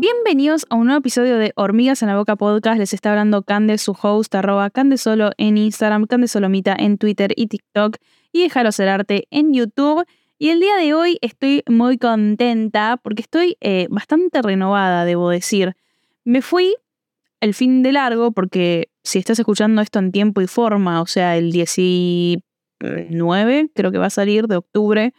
Bienvenidos a un nuevo episodio de Hormigas en la Boca Podcast. Les está hablando Cande, su host, arroba Candesolo en Instagram, Candesolomita en Twitter y TikTok y Ser Arte en YouTube. Y el día de hoy estoy muy contenta porque estoy eh, bastante renovada, debo decir. Me fui el fin de largo porque si estás escuchando esto en tiempo y forma, o sea, el 19 creo que va a salir de octubre,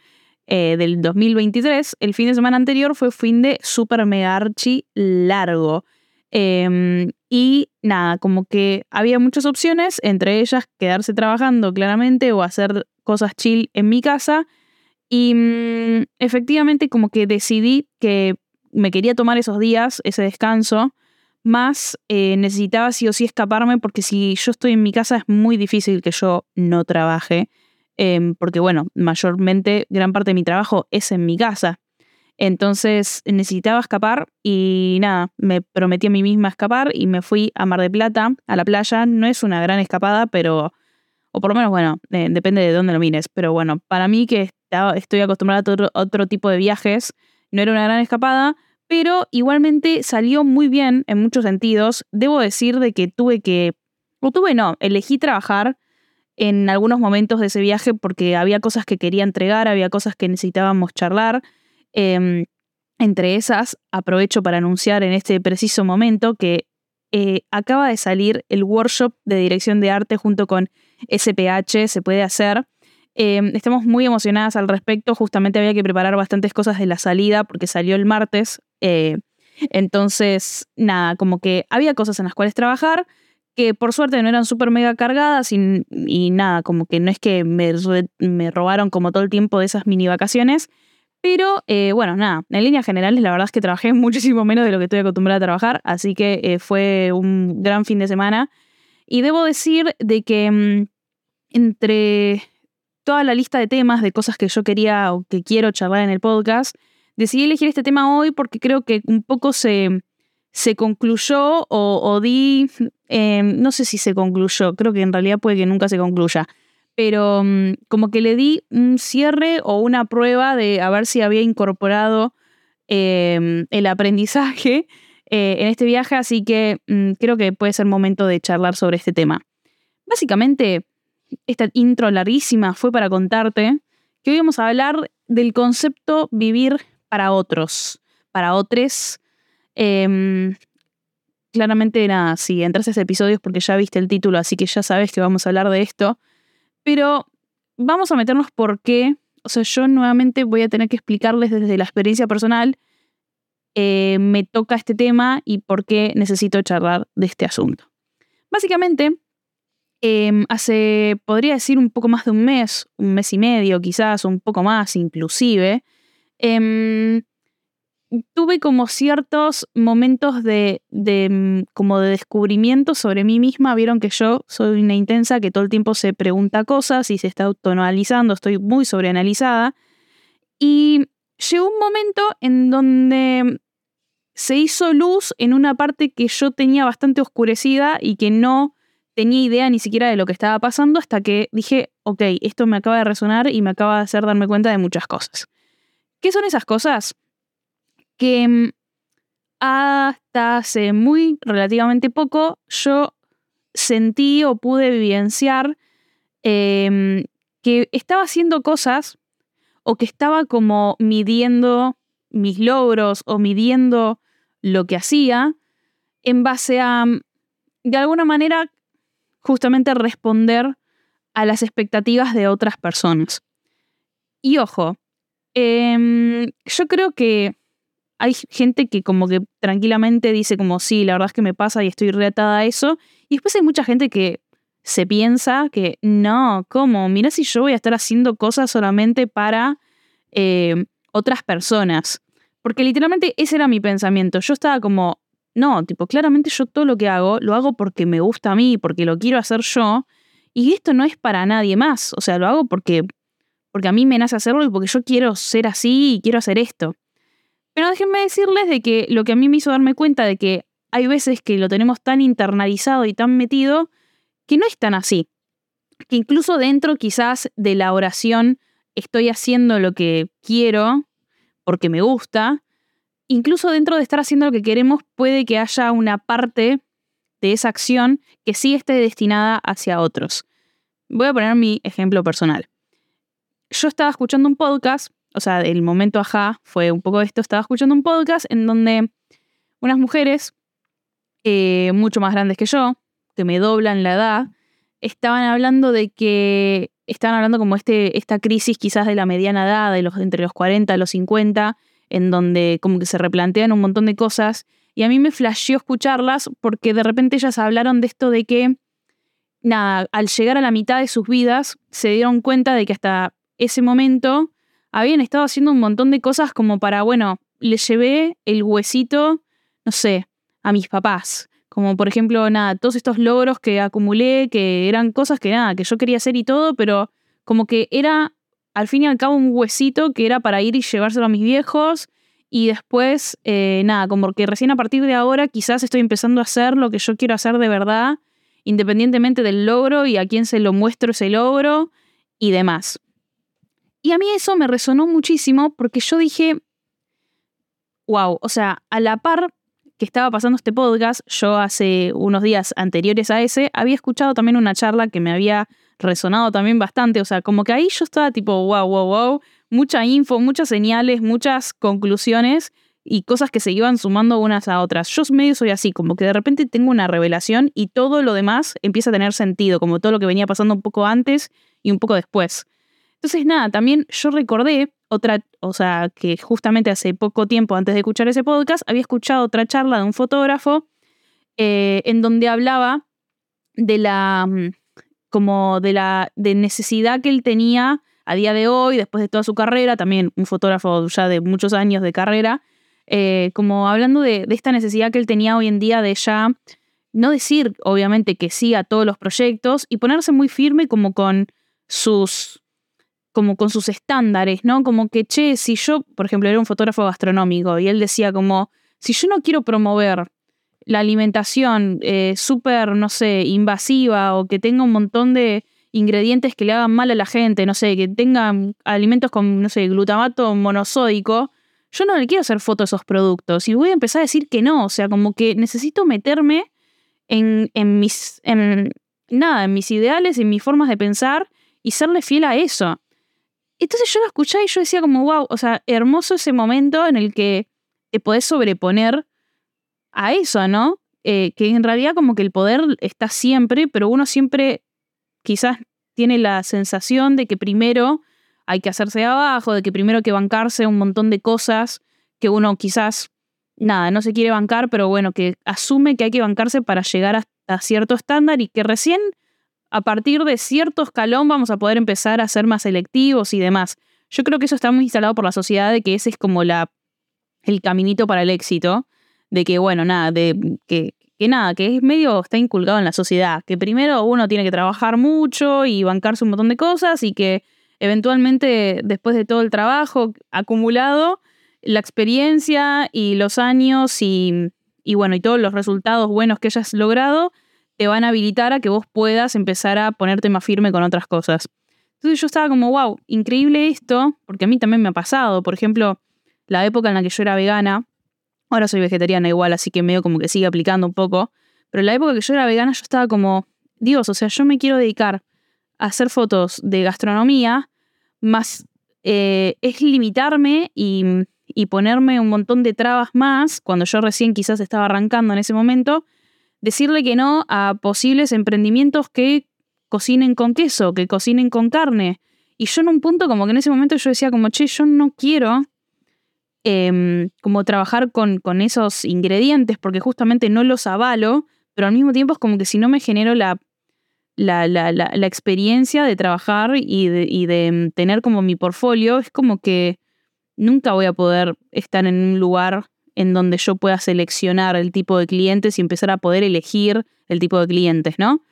eh, del 2023, el fin de semana anterior fue fin de super mega archi largo. Em, y nada, como que había muchas opciones, entre ellas quedarse trabajando claramente o hacer cosas chill en mi casa. Y mm, efectivamente como que decidí que me quería tomar esos días, ese descanso, más eh, necesitaba sí o sí escaparme porque si yo estoy en mi casa es muy difícil que yo no trabaje. Em, porque bueno, mayormente gran parte de mi trabajo es en mi casa. Entonces necesitaba escapar y nada, me prometí a mí misma escapar y me fui a Mar de Plata, a la playa. No es una gran escapada, pero, o por lo menos, bueno, eh, depende de dónde lo mires. Pero bueno, para mí que estoy acostumbrada a otro, otro tipo de viajes, no era una gran escapada, pero igualmente salió muy bien en muchos sentidos. Debo decir de que tuve que, o tuve no, elegí trabajar en algunos momentos de ese viaje porque había cosas que quería entregar, había cosas que necesitábamos charlar. Em, entre esas, aprovecho para anunciar en este preciso momento que eh, acaba de salir el workshop de dirección de arte junto con SPH, se puede hacer. Em, estamos muy emocionadas al respecto, justamente había que preparar bastantes cosas de la salida porque salió el martes. Eh, entonces, nada, como que había cosas en las cuales trabajar que por suerte no eran súper mega cargadas y, nada, como que no es que me, me, robaron como todo el tiempo de esas mini vacaciones. Pero eh, bueno, nada, en líneas generales la verdad es que trabajé muchísimo menos de lo que estoy acostumbrada a trabajar, así que eh, fue un gran fin de semana. Y debo decir de que mm, entre toda la lista de temas, de cosas que yo quería o que quiero charlar en el podcast, decidí elegir este tema hoy porque creo que un poco se, se concluyó o, di, em, no sé si se concluyó, creo que en realidad puede que nunca se concluya, pero mm, como que le di un cierre o una prueba de a ver si había incorporado em, el aprendizaje eh, en este viaje, así que mm, creo que puede ser momento de charlar sobre este tema. Básicamente, esta intro larguísima fue para contarte que hoy vamos a hablar del concepto vivir para otros, para otros Em, claramente, nada, si entras a ese episodio es porque ya viste el título, así que ya sabes que vamos a hablar de esto. Pero vamos a meternos por qué. O sea, yo nuevamente voy a tener que explicarles desde la experiencia personal. Eh, me toca este tema y por qué necesito charlar de este asunto. Básicamente, em, hace, podría decir, un poco más de un mes, un mes y medio quizás, un poco más inclusive, em, tuve como ciertos momentos de, mm, como de descubrimiento sobre mí misma. Vieron que yo soy una intensa que todo el tiempo se pregunta cosas y se está autoanalizando, estoy muy sobreanalizada. Y llegó un momento en donde se hizo luz en una parte que yo tenía bastante oscurecida y que no tenía idea ni siquiera de lo que estaba pasando hasta que dije, ok, esto me acaba de resonar y me acaba de hacer darme cuenta de muchas cosas. ¿Qué son esas cosas? Que mm, hasta hace muy relativamente poco yo sentí o pude vivenciar em, que estaba haciendo cosas o que estaba como midiendo mis logros o midiendo lo que hacía en base a, mm, de alguna manera, justamente responder a las expectativas de otras personas. Y ojo, em, yo creo que hay gente que como que tranquilamente dice como sí, la verdad es que me pasa y estoy reatada a eso. Y después hay mucha gente que se piensa que no, ¿cómo? Mira si yo voy a estar haciendo cosas solamente para eh, otras personas. Porque literalmente ese era mi pensamiento. Yo estaba como, no, tipo, claramente yo todo lo que hago lo hago porque me gusta a mí, porque lo quiero hacer yo. Y esto no es para nadie más. O sea, lo hago porque, porque a mí me nace hacerlo y porque yo quiero ser así y quiero hacer esto. Pero déjenme decirles de que lo que a mí me hizo darme cuenta de que hay veces que lo tenemos tan internalizado y tan metido que no es tan así. Que incluso dentro quizás de la oración estoy haciendo lo que quiero porque me gusta incluso dentro de estar haciendo lo que queremos, puede que haya una parte de esa acción que sí esté destinada hacia otros. Voy a poner mi ejemplo personal. Yo estaba escuchando un podcast, o sea, el momento ajá fue un poco esto, estaba escuchando un podcast en donde unas mujeres, eh, mucho más grandes que yo, que me doblan la edad, estaban hablando de que, estaban hablando como este, esta crisis quizás de la mediana edad, de los, entre los 40 y los 50, en donde como que se replantean un montón de cosas. Y a mí me flasheó escucharlas porque de repente ellas hablaron de esto de que, nada, al llegar a la mitad de sus vidas, se dieron cuenta de que hasta ese momento habían estado haciendo un montón de cosas como para, bueno, le llevé el huesito, no sé, a mis papás. Como por ejemplo, nada, todos estos logros que acumulé, que eran cosas que nada, que yo quería hacer y todo, pero como que era al fin y al cabo un huesito que era para ir y llevárselo a mis viejos. Y después, eh, nada, como que recién a partir de ahora quizás estoy empezando a hacer lo que yo quiero hacer de verdad, independientemente del logro y a quién se lo muestro ese logro y demás. Y a mí eso me resonó muchísimo porque yo dije, wow, o sea, a la par que estaba pasando este podcast, yo hace unos días anteriores a ese, había escuchado también una charla que me había resonado también bastante, o sea, como que ahí yo estaba tipo, wow, wow, wow, mucha info, muchas señales, muchas conclusiones y cosas que se iban sumando unas a otras. Yo medio soy así, como que de repente tengo una revelación y todo lo demás empieza a tener sentido, como todo lo que venía pasando un poco antes y un poco después. Entonces, nada, también yo recordé otra, o sea, que justamente hace poco tiempo antes de escuchar ese podcast, había escuchado otra charla de un fotógrafo eh, en donde hablaba de la, mm, como de la de necesidad que él tenía a día de hoy, después de toda su carrera, también un fotógrafo ya de muchos años de carrera, eh, como hablando de, de esta necesidad que él tenía hoy en día de ya no decir, obviamente, que sí a todos los proyectos y ponerse muy firme como con sus como con sus estándares, ¿no? Como que, che, si yo, por ejemplo, era un fotógrafo gastronómico y él decía como, si yo no quiero promover la alimentación eh, súper, no sé, invasiva o que tenga un montón de ingredientes que le hagan mal a la gente, no sé, que tengan alimentos con, no sé, glutamato monosódico, yo no le quiero hacer fotos a esos productos y voy a empezar a decir que no, o sea, como que necesito meterme en, en mis, en, nada, en mis ideales, en mis formas de pensar y serle fiel a eso. Entonces yo lo escuché y yo decía como, wow, o sea, hermoso ese momento en el que te podés sobreponer a eso, ¿no? Eh, que en realidad como que el poder está siempre, pero uno siempre quizás tiene la sensación de que primero hay que hacerse de abajo, de que primero hay que bancarse un montón de cosas que uno quizás, nada, no se quiere bancar, pero bueno, que asume que hay que bancarse para llegar a cierto estándar y que recién a partir de cierto escalón vamos a poder empezar a ser más selectivos y demás. Yo creo que eso está muy instalado por la sociedad de que ese es como la, el caminito para el éxito, de que, bueno, nada, de que, que nada, que es medio, está inculcado en la sociedad, que primero uno tiene que trabajar mucho y bancarse un montón de cosas y que eventualmente después de todo el trabajo acumulado, la experiencia y los años y, y bueno, y todos los resultados buenos que hayas logrado, te van a habilitar a que vos puedas empezar a ponerte más firme con otras cosas. Entonces yo estaba como, wow, increíble esto, porque a mí también me ha pasado. Por ejemplo, la época en la que yo era vegana, ahora soy vegetariana igual, así que medio como que sigue aplicando un poco, pero la época que yo era vegana yo estaba como, Dios, o sea, yo me quiero dedicar a hacer fotos de gastronomía, más eh, es limitarme y, y ponerme un montón de trabas más, cuando yo recién quizás estaba arrancando en ese momento, decirle que no a posibles emprendimientos que cocinen con queso, que cocinen con carne. Y yo en un punto como que en ese momento yo decía como, che, yo no quiero em, como trabajar con, con, esos ingredientes porque justamente no los avalo, pero al mismo tiempo es como que si no me genero la, la, la, la experiencia de trabajar y de, y de em, tener como mi portfolio, es como que nunca voy a poder estar en un lugar en donde yo pueda seleccionar el tipo de clientes y empezar a poder elegir el tipo de clientes, ¿no?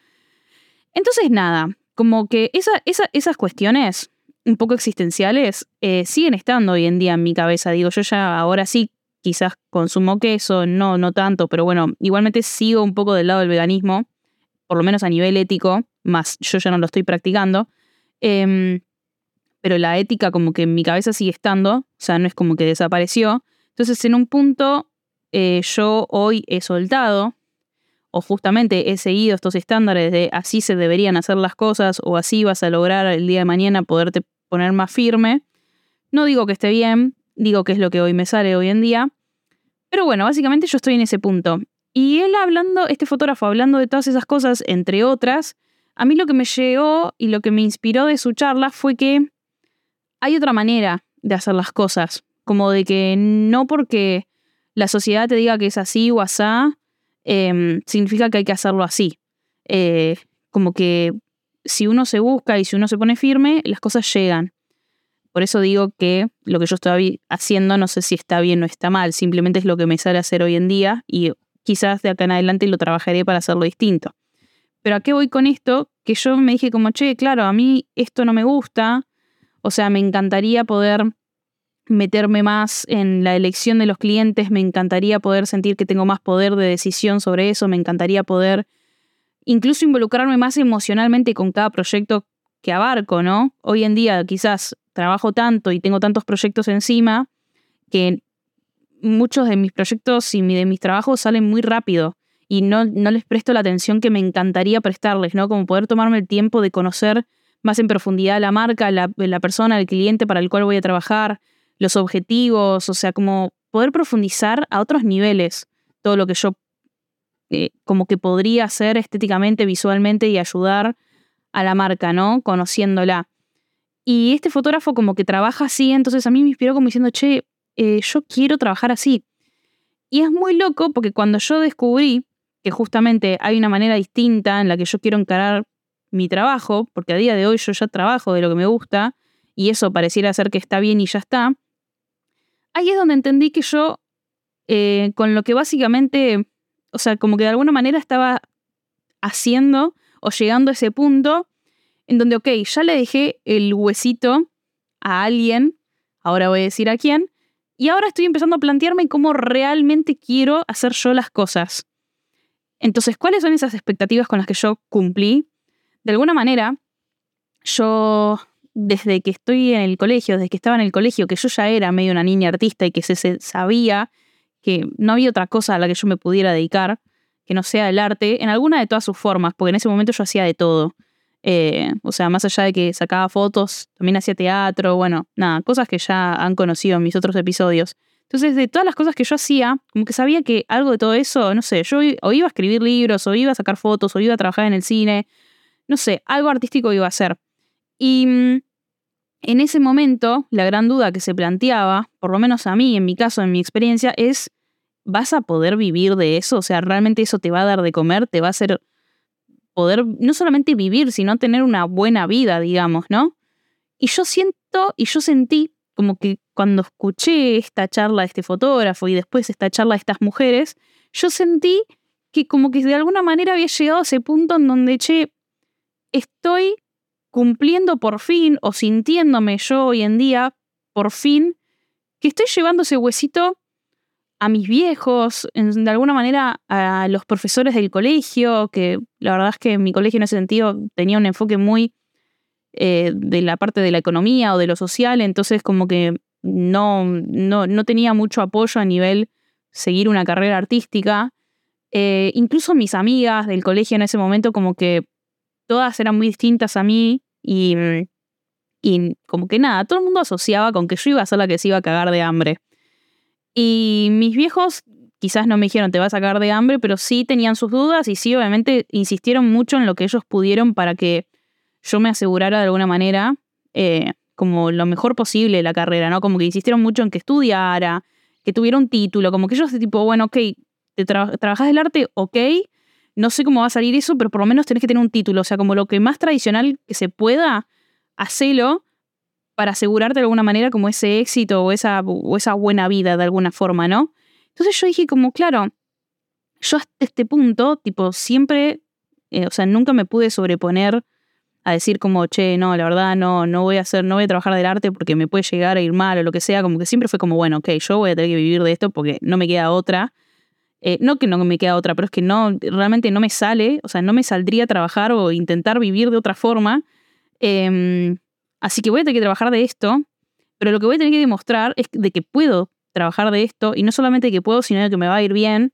Entonces, nada, como que esas cuestiones un poco existenciales eh, siguen estando hoy en día en mi cabeza. Digo, yo ya ahora sí quizás consumo queso, no, no tanto, pero bueno, igualmente sigo un poco del lado del veganismo, por lo menos a nivel ético, más yo ya no lo estoy practicando. Em, pero la ética como que en mi cabeza sigue estando, o sea, no es como que desapareció. Entonces, en un punto, eh, yo hoy he soltado, o justamente he seguido estos estándares de así se deberían hacer las cosas, o así vas a lograr el día de mañana poderte poner más firme. No digo que esté bien, digo que es lo que hoy me sale hoy en día. Pero bueno, básicamente yo estoy en ese punto. Y él hablando, este fotógrafo hablando de todas esas cosas, entre otras, a mí lo que me llegó y lo que me inspiró de su charla fue que hay otra manera de hacer las cosas. Como de que no porque la sociedad te diga que es así o asá, em, significa que hay que hacerlo así. Eh, como que si uno se busca y si uno se pone firme, las cosas llegan. Por eso digo que lo que yo estoy haciendo no sé si está bien o está mal, simplemente es lo que me sale a hacer hoy en día y quizás de acá en adelante lo trabajaré para hacerlo distinto. Pero ¿a qué voy con esto? Que yo me dije como, che, claro, a mí esto no me gusta, o sea, me encantaría poder meterme más en la elección de los clientes, me encantaría poder sentir que tengo más poder de decisión sobre eso, me encantaría poder incluso involucrarme más emocionalmente con cada proyecto que abarco, ¿no? Hoy en día quizás trabajo tanto y tengo tantos proyectos encima que muchos de mis proyectos y de mis trabajos salen muy rápido y no, no les presto la atención que me encantaría prestarles, ¿no? Como poder tomarme el tiempo de conocer más en profundidad la marca, la, la persona, el cliente para el cual voy a trabajar, los objetivos, o sea, como poder profundizar a otros niveles todo lo que yo eh, como que podría hacer estéticamente, visualmente y ayudar a la marca, ¿no? Conociéndola. Y este fotógrafo como que trabaja así, entonces a mí me inspiró como diciendo, che, eh, yo quiero trabajar así. Y es muy loco porque cuando yo descubrí que justamente hay una manera distinta en la que yo quiero encarar mi trabajo, porque a día de hoy yo ya trabajo de lo que me gusta y eso pareciera ser que está bien y ya está, ahí es donde entendí que yo, eh, con lo que básicamente, o sea, como que de alguna manera estaba haciendo o llegando a ese punto en donde, ok, ya le dejé el huesito a alguien, ahora voy a decir a quién, y ahora estoy empezando a plantearme cómo realmente quiero hacer yo las cosas. Entonces, ¿cuáles son esas expectativas con las que yo cumplí? De alguna manera, yo desde que estoy en el colegio, desde que estaba en el colegio, que yo ya era medio una niña artista y que se, sabía que no había otra cosa a la que yo me pudiera dedicar que no sea el arte, en alguna de todas sus formas, porque en ese momento yo hacía de todo. Eh, o sea, más allá de que sacaba fotos, también hacía teatro, bueno, nada, cosas que ya han conocido en mis otros episodios. Entonces, de todas las cosas que yo hacía, como que sabía que algo de todo eso, no sé, yo o iba a escribir libros, o iba a sacar fotos, o iba a trabajar en el cine, no sé, algo artístico iba a hacer. Y mm, en ese momento, la gran duda que se planteaba, por lo menos a mí, en mi caso, en mi experiencia, es, ¿vas a poder vivir de eso? O sea, ¿realmente eso te va a dar de comer? ¿Te va a hacer poder no solamente vivir, sino tener una buena vida, digamos, ¿no? Y yo siento y yo sentí como que cuando escuché esta charla de este fotógrafo y después esta charla de estas mujeres, yo sentí que como que de alguna manera había llegado a ese punto en donde, che, estoy cumpliendo por fin o sintiéndome yo hoy en día por fin que estoy llevando ese huesito a mis viejos, de alguna manera a los profesores del colegio, que la verdad es que mi colegio en ese sentido tenía un enfoque muy eh, de la parte de la economía o de lo social, entonces como que no, no, no tenía mucho apoyo a nivel seguir una carrera artística. Eh, incluso mis amigas del colegio en ese momento como que todas eran muy distintas a mí y, y como que nada, todo el mundo asociaba con que yo iba a ser la que se iba a cagar de hambre. Y mis viejos quizás no me dijeron te vas a cagar de hambre, pero sí tenían sus dudas y sí obviamente insistieron mucho en lo que ellos pudieron para que yo me asegurara de alguna manera eh, como lo mejor posible la carrera, ¿no? Como que insistieron mucho en que estudiara, que tuviera un título, como que ellos de tipo, bueno, ok, te trabajas del arte, ok, no sé cómo va a salir eso, pero por lo menos tenés que tener un título. O sea, como lo que más tradicional que se pueda, hacelo para asegurarte de alguna manera como ese éxito o esa, o esa buena vida de alguna forma, ¿no? Entonces yo dije como, claro, yo hasta este punto, tipo, siempre, eh, o sea, nunca me pude sobreponer a decir como, che, no, la verdad no, no voy a hacer, no voy a trabajar del arte porque me puede llegar a ir mal o lo que sea, como que siempre fue como, bueno, ok, yo voy a tener que vivir de esto porque no me queda otra. Eh, no que no me queda otra, pero es que no, realmente no me sale, o sea, no me saldría trabajar o intentar vivir de otra forma. Em, así que voy a tener que trabajar de esto, pero lo que voy a tener que demostrar es de que puedo trabajar de esto, y no solamente que puedo, sino que me va a ir bien,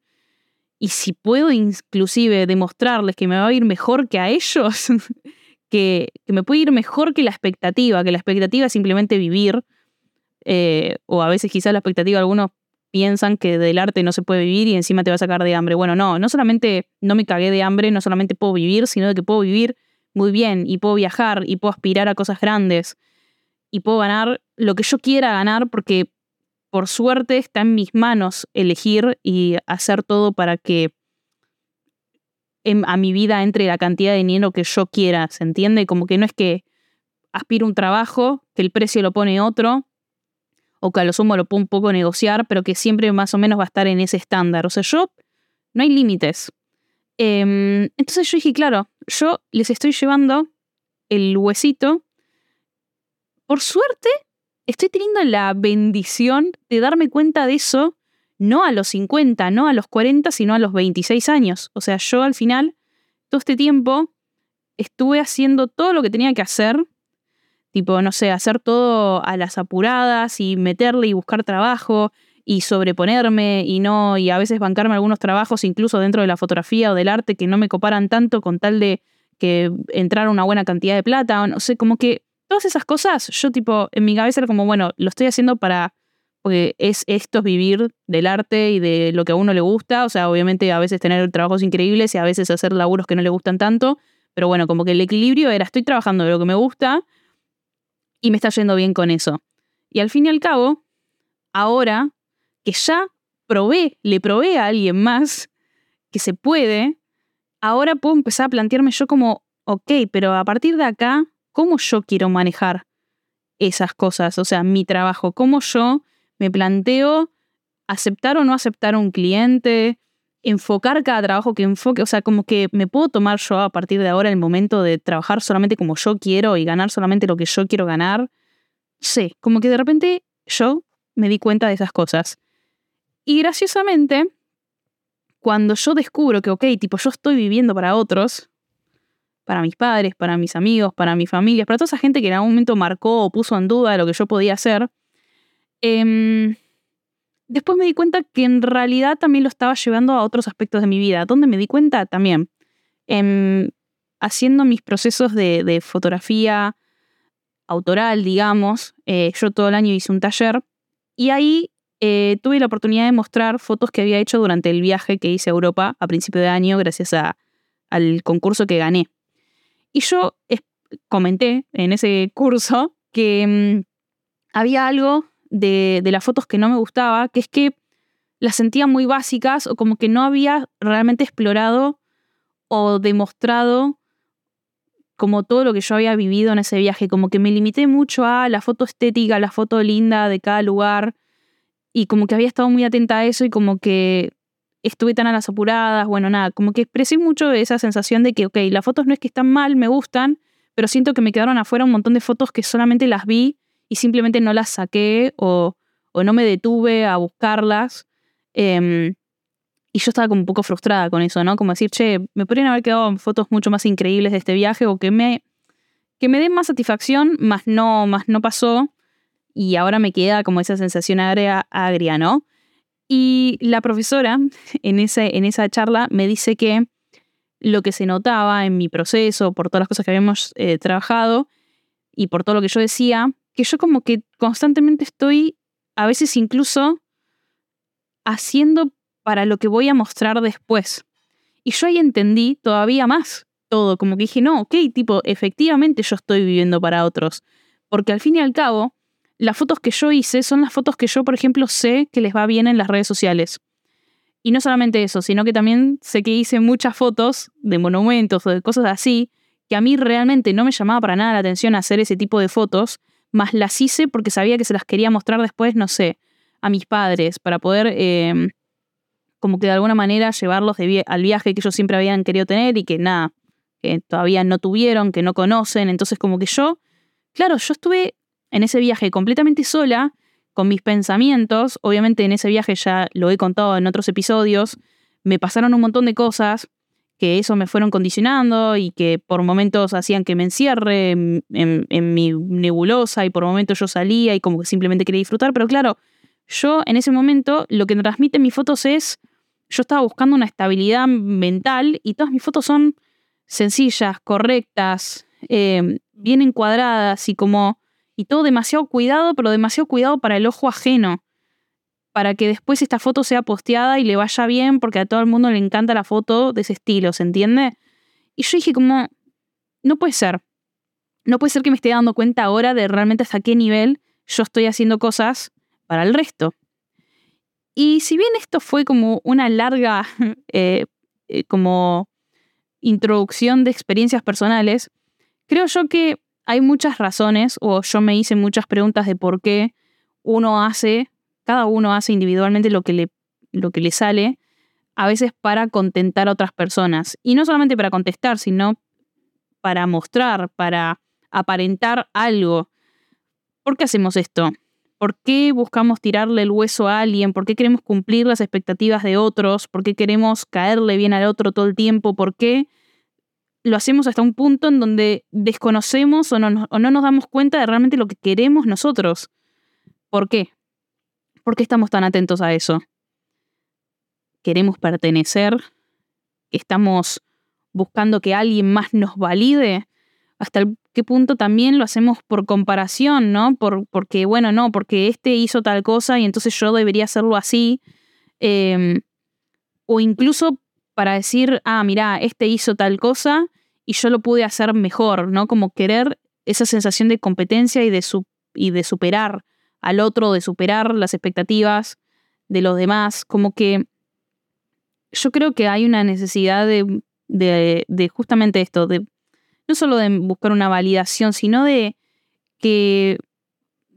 y si puedo inclusive demostrarles que me va a ir mejor que a ellos, que, me puede ir mejor que la expectativa, que la expectativa es simplemente vivir, eh, o a veces quizás la expectativa, algunos piensan que del arte no se puede vivir y encima te va a sacar de hambre. Bueno, no, no solamente no me cagué de hambre, no solamente puedo vivir, sino que puedo vivir muy bien y puedo viajar y puedo aspirar a cosas grandes y puedo ganar lo que yo quiera ganar porque por suerte está en mis manos elegir y hacer todo para que a mi vida entre la cantidad de dinero que yo quiera, ¿se entiende? Como que no es que aspiro un trabajo, que el precio lo pone otro, o que a lo sumo lo puedo un poco negociar, pero que siempre más o menos va a estar en ese estándar. O sea, yo, no hay límites. Em, entonces yo dije, claro, yo les estoy llevando el huesito. Por suerte, estoy teniendo la bendición de darme cuenta de eso, no a los 50, no a los 40, sino a los 26 años. O sea, yo al final, todo este tiempo, estuve haciendo todo lo que tenía que hacer, tipo, no sé, hacer todo a las apuradas y meterle y buscar trabajo y sobreponerme y no, y a veces bancarme algunos trabajos incluso dentro de la fotografía o del arte que no me coparan tanto con tal de que entrara una buena cantidad de plata, o no sé, como que todas esas cosas, yo tipo, en mi cabeza era como, bueno, lo estoy haciendo para, porque es esto es vivir del arte y de lo que a uno le gusta, o sea, obviamente a veces tener trabajos increíbles y a veces hacer laburos que no le gustan tanto, pero bueno, como que el equilibrio era, estoy trabajando de lo que me gusta y me está yendo bien con eso. Y al fin y al cabo, ahora que ya probé, le probé a alguien más que se puede, ahora puedo empezar a plantearme yo como, ok, pero a partir de acá, cómo yo quiero manejar esas cosas, o sea, mi trabajo, cómo yo me planteo aceptar o no aceptar un cliente, enfocar cada trabajo que enfoque, o sea, como que me puedo tomar yo a partir de ahora el momento de trabajar solamente como yo quiero y ganar solamente lo que yo quiero ganar. Sí, como que de repente yo me di cuenta de esas cosas. Y graciosamente, cuando yo descubro que, ok, tipo, yo estoy viviendo para otros, para mis padres, para mis amigos, para mi familia, para toda esa gente que en algún momento marcó o puso en duda lo que yo podía hacer, em, después me di cuenta que en realidad también lo estaba llevando a otros aspectos de mi vida, donde me di cuenta también, em, haciendo mis procesos de, fotografía autoral, digamos, eh, yo todo el año hice un taller y ahí eh, tuve la oportunidad de mostrar fotos que había hecho durante el viaje que hice a Europa a principio de año gracias al concurso que gané. Y yo comenté en ese curso que mm, había algo de, las fotos que no me gustaba, que es que las sentía muy básicas o como que no había realmente explorado o demostrado como todo lo que yo había vivido en ese viaje, como que me limité mucho a la foto estética, la foto linda de cada lugar y como que había estado muy atenta a eso y como que estuve tan a las apuradas, bueno, nada, como que expresé mucho esa sensación de que, ok, las fotos no es que están mal, me gustan, pero siento que me quedaron afuera un montón de fotos que solamente las vi y simplemente no las saqué o, o no me detuve a buscarlas. Em, y yo estaba como un poco frustrada con eso, ¿no? Como decir, che, me podrían haber quedado fotos mucho más increíbles de este viaje o que me, que me den más satisfacción, más no, más no pasó. Y ahora me queda como esa sensación agria, agria ¿no? Y la profesora en, ese, en esa charla me dice que lo que se notaba en mi proceso, por todas las cosas que habíamos eh, trabajado y por todo lo que yo decía, que yo como que constantemente estoy, a veces incluso, haciendo para lo que voy a mostrar después. Y yo ahí entendí todavía más todo, como que dije, no, ok, tipo, efectivamente yo estoy viviendo para otros. Porque al fin y al cabo, las fotos que yo hice son las fotos que yo, por ejemplo, sé que les va bien en las redes sociales. Y no solamente eso, sino que también sé que hice muchas fotos de monumentos o de cosas así, que a mí realmente no me llamaba para nada la atención hacer ese tipo de fotos, más las hice porque sabía que se las quería mostrar después, no sé, a mis padres, para poder em, como que de alguna manera llevarlos al viaje que ellos siempre habían querido tener y que nada, que todavía no tuvieron, que no conocen. Entonces como que yo, claro, yo estuve en ese viaje completamente sola, con mis pensamientos. Obviamente en ese viaje ya lo he contado en otros episodios. Me pasaron un montón de cosas que eso me fueron condicionando y que por momentos hacían que me encierre en, mi nebulosa y por momentos yo salía y como que simplemente quería disfrutar. Pero claro, yo en ese momento lo que transmiten mis fotos es, yo estaba buscando una estabilidad mental y todas mis fotos son sencillas, correctas, eh, bien encuadradas y como, y todo demasiado cuidado, pero demasiado cuidado para el ojo ajeno, para que después esta foto sea posteada y le vaya bien, porque a todo el mundo le encanta la foto de ese estilo, ¿se entiende? Y yo dije como, no puede ser, no puede ser que me esté dando cuenta ahora de realmente hasta qué nivel yo estoy haciendo cosas para el resto. Y si bien esto fue como una larga eh, eh, como introducción de experiencias personales, creo yo que hay muchas razones, o yo me hice muchas preguntas de por qué uno hace, cada uno hace individualmente lo que le, lo que le sale, a veces para contentar a otras personas. Y no solamente para contestar, sino para mostrar, para aparentar algo. ¿Por qué hacemos esto? ¿Por qué buscamos tirarle el hueso a alguien? ¿Por qué queremos cumplir las expectativas de otros? ¿Por qué queremos caerle bien al otro todo el tiempo? ¿Por qué lo hacemos hasta un punto en donde desconocemos o no, nos damos cuenta de realmente lo que queremos nosotros? ¿Por qué? ¿Por qué estamos tan atentos a eso? ¿Queremos pertenecer? ¿Estamos buscando que alguien más nos valide? ¿Hasta qué punto también lo hacemos por comparación, ¿no? Por, porque, bueno, no, porque este hizo tal cosa y entonces yo debería hacerlo así. Em, o incluso para decir, ah, mira, este hizo tal cosa y yo lo pude hacer mejor, ¿no? Como querer esa sensación de competencia y de, y de superar al otro, de superar las expectativas de los demás, como que yo creo que hay una necesidad de, de, de justamente esto, de no solo de buscar una validación, sino de que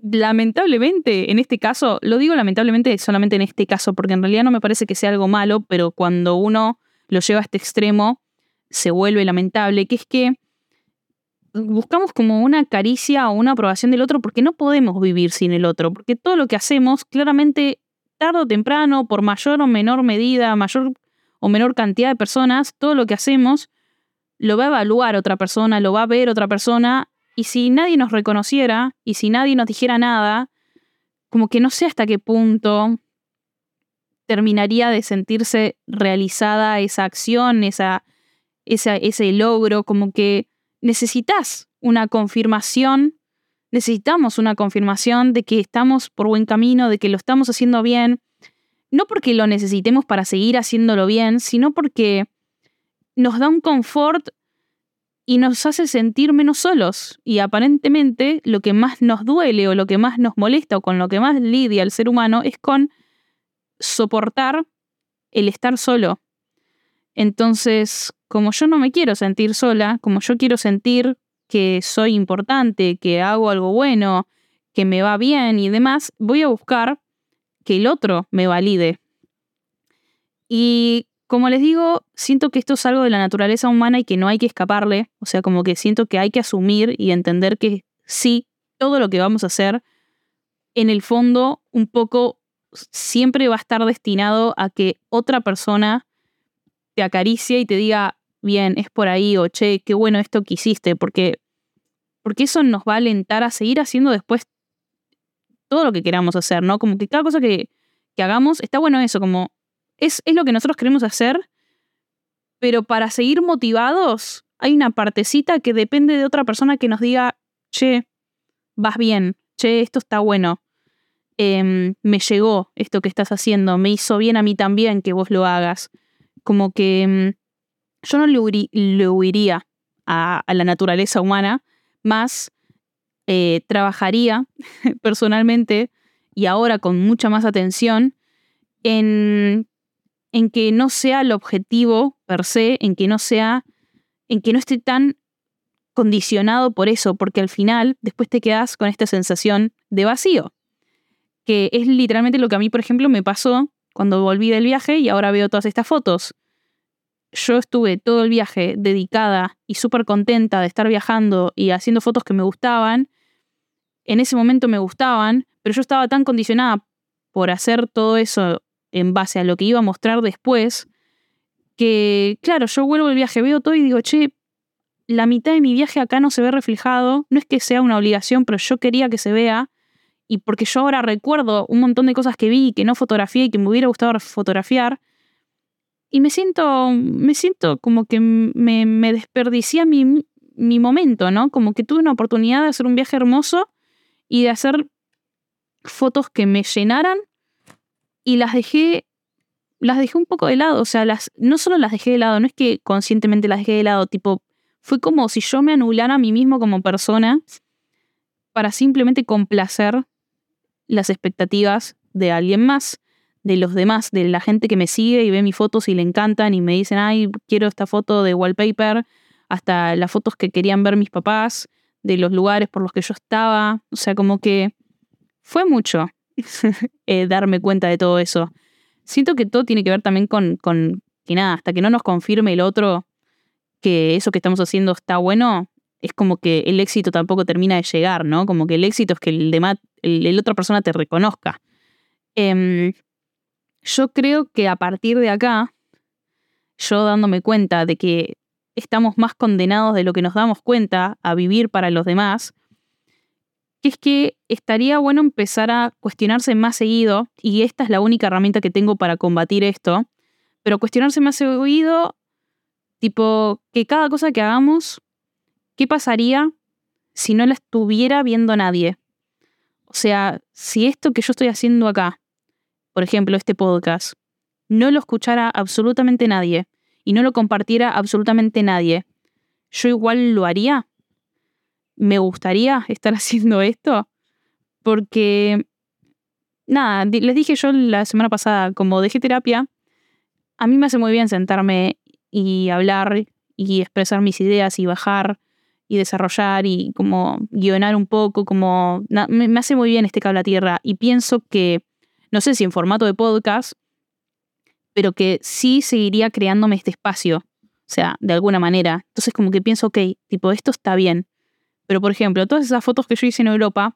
lamentablemente, en este caso, lo digo lamentablemente solamente en este caso, porque en realidad no me parece que sea algo malo, pero cuando uno lo lleva a este extremo, se vuelve lamentable, que es que buscamos como una caricia o una aprobación del otro porque no podemos vivir sin el otro, porque todo lo que hacemos, claramente, tarde o temprano, por mayor o menor medida, mayor o menor cantidad de personas, todo lo que hacemos lo va a evaluar otra persona, lo va a ver otra persona, y si nadie nos reconociera y si nadie nos dijera nada, como que no sé hasta qué punto terminaría de sentirse realizada esa acción, esa, ese logro, como que necesitas una confirmación, necesitamos una confirmación de que estamos por buen camino, de que lo estamos haciendo bien, no porque lo necesitemos para seguir haciéndolo bien, sino porque nos da un confort y nos hace sentir menos solos. Y aparentemente lo que más nos duele o lo que más nos molesta o con lo que más lidia el ser humano es con soportar el estar solo. Entonces, como yo no me quiero sentir sola, como yo quiero sentir que soy importante, que hago algo bueno, que me va bien y demás, voy a buscar que el otro me valide. Y como les digo, siento que esto es algo de la naturaleza humana y que no hay que escaparle. O sea, como que siento que hay que asumir y entender que sí, todo lo que vamos a hacer, en el fondo, un poco siempre va a estar destinado a que otra persona te acaricie y te diga, bien, es por ahí, o che, qué bueno esto que hiciste, porque, porque eso nos va a alentar a seguir haciendo después todo lo que queramos hacer, ¿no? Como que cada cosa que, que hagamos, está bueno eso, como es, lo que nosotros queremos hacer, pero para seguir motivados hay una partecita que depende de otra persona que nos diga, che, vas bien, che, esto está bueno, em, me llegó esto que estás haciendo, me hizo bien a mí también que vos lo hagas. Como que em, yo no le, huiría a, la naturaleza humana, más eh, trabajaría personalmente y ahora con mucha más atención en en que no sea el objetivo per se, en que no sea, en que no esté tan condicionado por eso, porque al final después te quedas con esta sensación de vacío, que es literalmente lo que a mí, por ejemplo, me pasó cuando volví del viaje y ahora veo todas estas fotos. Yo estuve todo el viaje dedicada y súper contenta de estar viajando y haciendo fotos que me gustaban. En ese momento me gustaban, pero yo estaba tan condicionada por hacer todo eso en base a lo que iba a mostrar después, que claro, yo vuelvo el viaje, veo todo y digo, che, la mitad de mi viaje acá no se ve reflejado, no es que sea una obligación, pero yo quería que se vea, y porque yo ahora recuerdo un montón de cosas que vi, que no fotografié y que me hubiera gustado fotografiar. Y me siento, me siento como que me, me desperdicié mi, mi momento, ¿no? Como que tuve una oportunidad de hacer un viaje hermoso y de hacer fotos que me llenaran y las dejé las dejé un poco de lado, o sea, las no solo las dejé de lado, no es que conscientemente las dejé de lado, tipo fue como si yo me anulara a mí mismo como persona para simplemente complacer las expectativas de alguien más, de los demás, de la gente que me sigue y ve mis fotos y le encantan y me dicen, ay, quiero esta foto de wallpaper, hasta las fotos que querían ver mis papás, de los lugares por los que yo estaba, o sea, como que fue mucho eh, darme cuenta de todo eso. Siento que todo tiene que ver también con, con que nada, hasta que no nos confirme el otro que eso que estamos haciendo está bueno, es como que el éxito tampoco termina de llegar, ¿no? Como que el éxito es que el demás, el, otra persona te reconozca. Em, yo creo que a partir de acá, yo dándome cuenta de que estamos más condenados de lo que nos damos cuenta a vivir para los demás, que es que estaría bueno empezar a cuestionarse más seguido, y esta es la única herramienta que tengo para combatir esto, pero cuestionarse más seguido, tipo, que cada cosa que hagamos, ¿qué pasaría si no la estuviera viendo nadie? O sea, si esto que yo estoy haciendo acá, por ejemplo, este podcast, no lo escuchara absolutamente nadie, y no lo compartiera absolutamente nadie, ¿yo igual lo haría? ¿Me gustaría estar haciendo esto? Porque, nada, les dije yo la semana pasada, como dejé terapia, a mí me hace muy bien sentarme y hablar y expresar mis ideas y bajar y desarrollar y como guionar un poco, como me, me, hace muy bien este cable a tierra y pienso que, no sé si en formato de podcast, pero que sí seguiría creándome este espacio, o sea, de alguna manera. Entonces como que pienso, ok, tipo, esto está bien. Pero por ejemplo, todas esas fotos que yo hice en Europa,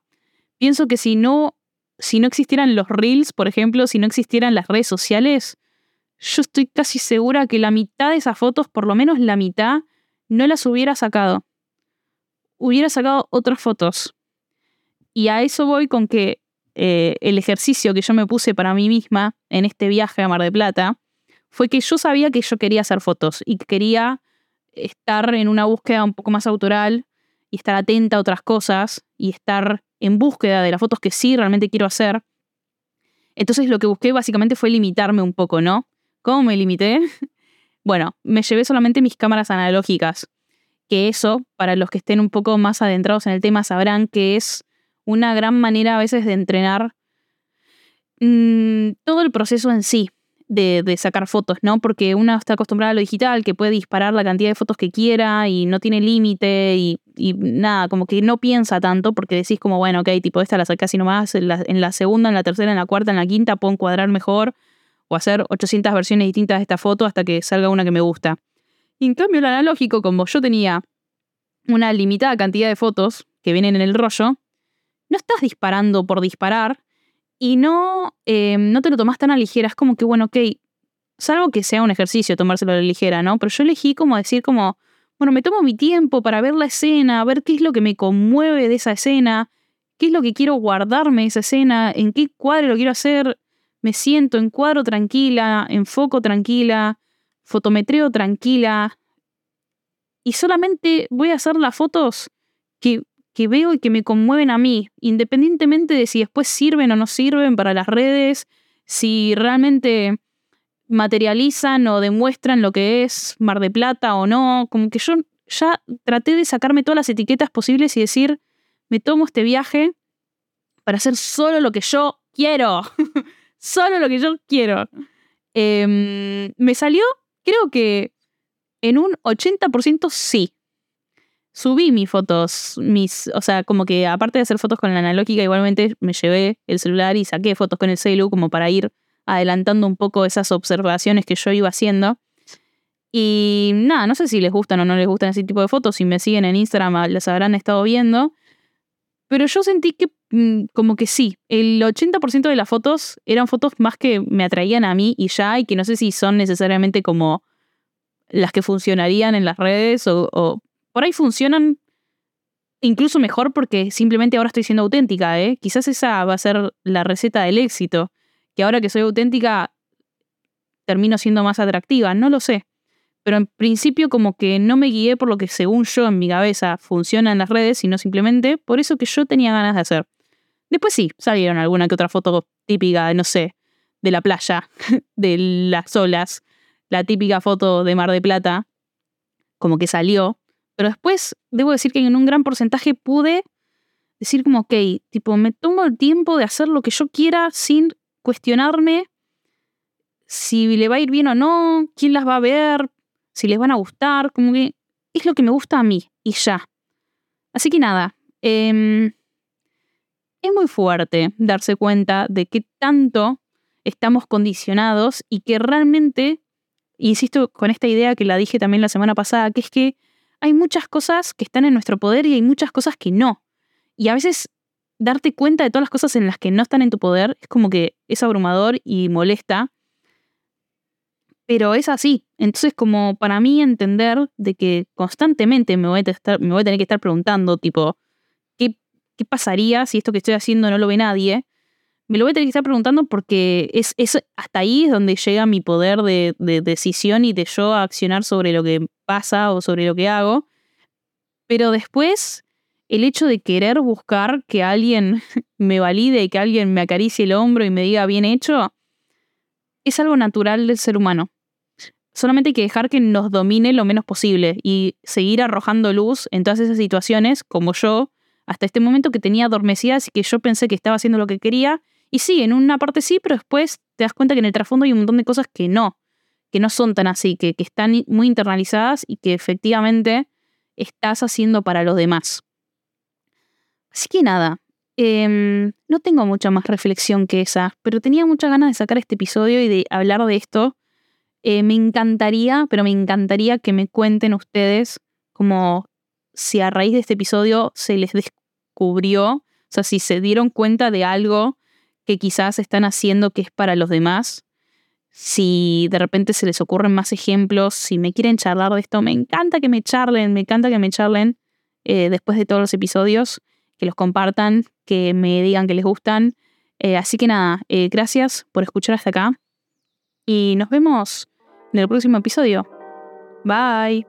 pienso que si no, si no existieran los reels, por ejemplo, si no existieran las redes sociales, yo estoy casi segura que la mitad de esas fotos, por lo menos la mitad, no las hubiera sacado. Hubiera sacado otras fotos. Y a eso voy con que eh, el ejercicio que yo me puse para mí misma en este viaje a Mar de Plata fue que yo sabía que yo quería hacer fotos y quería estar en una búsqueda un poco más autoral y estar atenta a otras cosas y estar en búsqueda de las fotos que sí realmente quiero hacer. Entonces lo que busqué básicamente fue limitarme un poco, ¿no? ¿Cómo me limité? Bueno, me llevé solamente mis cámaras analógicas, que eso, para los que estén un poco más adentrados en el tema, sabrán que es una gran manera a veces de entrenar mm, todo el proceso en sí de, sacar fotos, ¿no? Porque uno está acostumbrado a lo digital, que puede disparar la cantidad de fotos que quiera y no tiene límite y, nada, como que no piensa tanto porque decís como, bueno, ok, tipo esta la saqué así nomás, en la, en la segunda, en la tercera, en la cuarta, en la quinta puedo encuadrar mejor o hacer 800 versiones distintas de esta foto hasta que salga una que me gusta. En cambio, el analógico, como yo tenía una limitada cantidad de fotos que vienen en el rollo, no estás disparando por disparar y no, eh, no te lo tomas tan a ligera. Es como que, bueno, ok, salvo que sea un ejercicio tomárselo a la ligera, ¿no? Pero yo elegí como decir como, bueno, me tomo mi tiempo para ver la escena, ver qué es lo que me conmueve de esa escena, qué es lo que quiero guardarme de esa escena, en qué cuadro lo quiero hacer, me siento en cuadro tranquila, enfoco tranquila, fotometreo tranquila, y solamente voy a hacer las fotos que que veo y que me conmueven a mí, independientemente de si después sirven o no sirven para las redes, si realmente materializan o demuestran lo que es Mar de Plata o no, como que yo ya traté de sacarme todas las etiquetas posibles y decir, me tomo este viaje para hacer solo lo que yo quiero, solo lo que yo quiero. Em, me salió, creo que en un 80% sí subí mis fotos, mis, o sea, como que aparte de hacer fotos con la analógica, igualmente me llevé el celular y saqué fotos con el celu como para ir adelantando un poco esas observaciones que yo iba haciendo. Y nada, no sé si les gustan o no les gustan ese tipo de fotos, si me siguen en Instagram ah, las habrán estado viendo, pero yo sentí que mm, como que sí, el 80% de las fotos eran fotos más que me atraían a mí y ya, y que no sé si son necesariamente como las que funcionarían en las redes o por ahí funcionan incluso mejor porque simplemente ahora estoy siendo auténtica, ¿eh? Quizás esa va a ser la receta del éxito, que ahora que soy auténtica termino siendo más atractiva, no lo sé. Pero en principio como que no me guié por lo que según yo en mi cabeza funciona en las redes, sino simplemente por eso que yo tenía ganas de hacer. Después sí, salieron alguna que otra foto típica, no sé, de la playa, de las olas, la típica foto de Mar de Plata, como que salió. Pero después debo decir que en un gran porcentaje pude decir como, ok, tipo, me tomo el tiempo de hacer lo que yo quiera sin cuestionarme si le va a ir bien o no, quién las va a ver, si les van a gustar, como que es lo que me gusta a mí y ya. Así que nada, eh, es muy fuerte darse cuenta de que tanto estamos condicionados y que realmente, insisto con esta idea que la dije también la semana pasada, que es que hay muchas cosas que están en nuestro poder y hay muchas cosas que no. Y a veces darte cuenta de todas las cosas en las que no están en tu poder es como que es abrumador y molesta. Pero es así. Entonces, como para mí entender de que constantemente me voy a, estar, me voy a tener que estar preguntando, tipo, ¿qué pasaría si esto que estoy haciendo no lo ve nadie? Me lo voy a tener que estar preguntando porque es, hasta ahí es donde llega mi poder de, decisión y de yo accionar sobre lo que pasa o sobre lo que hago. Pero después, el hecho de querer buscar que alguien me valide, y que alguien me acaricie el hombro y me diga bien hecho, es algo natural del ser humano. Solamente hay que dejar que nos domine lo menos posible y seguir arrojando luz en todas esas situaciones, como yo, hasta este momento que tenía adormecidas y que yo pensé que estaba haciendo lo que quería. Y sí, en una parte sí, pero después te das cuenta que en el trasfondo hay un montón de cosas que no, que no son tan así, que, están muy internalizadas y que efectivamente estás haciendo para los demás. Así que nada, em, no tengo mucha más reflexión que esa, pero tenía muchas ganas de sacar este episodio y de hablar de esto. Eh, me encantaría, pero me encantaría que me cuenten ustedes como si a raíz de este episodio se les descubrió, o sea, si se dieron cuenta de algo que quizás están haciendo que es para los demás, si de repente se les ocurren más ejemplos, si me quieren charlar de esto, me encanta que me charlen, me encanta que me charlen eh, después de todos los episodios, que los compartan, que me digan que les gustan. Eh, así que nada, gracias por escuchar hasta acá y nos vemos en el próximo episodio. Bye.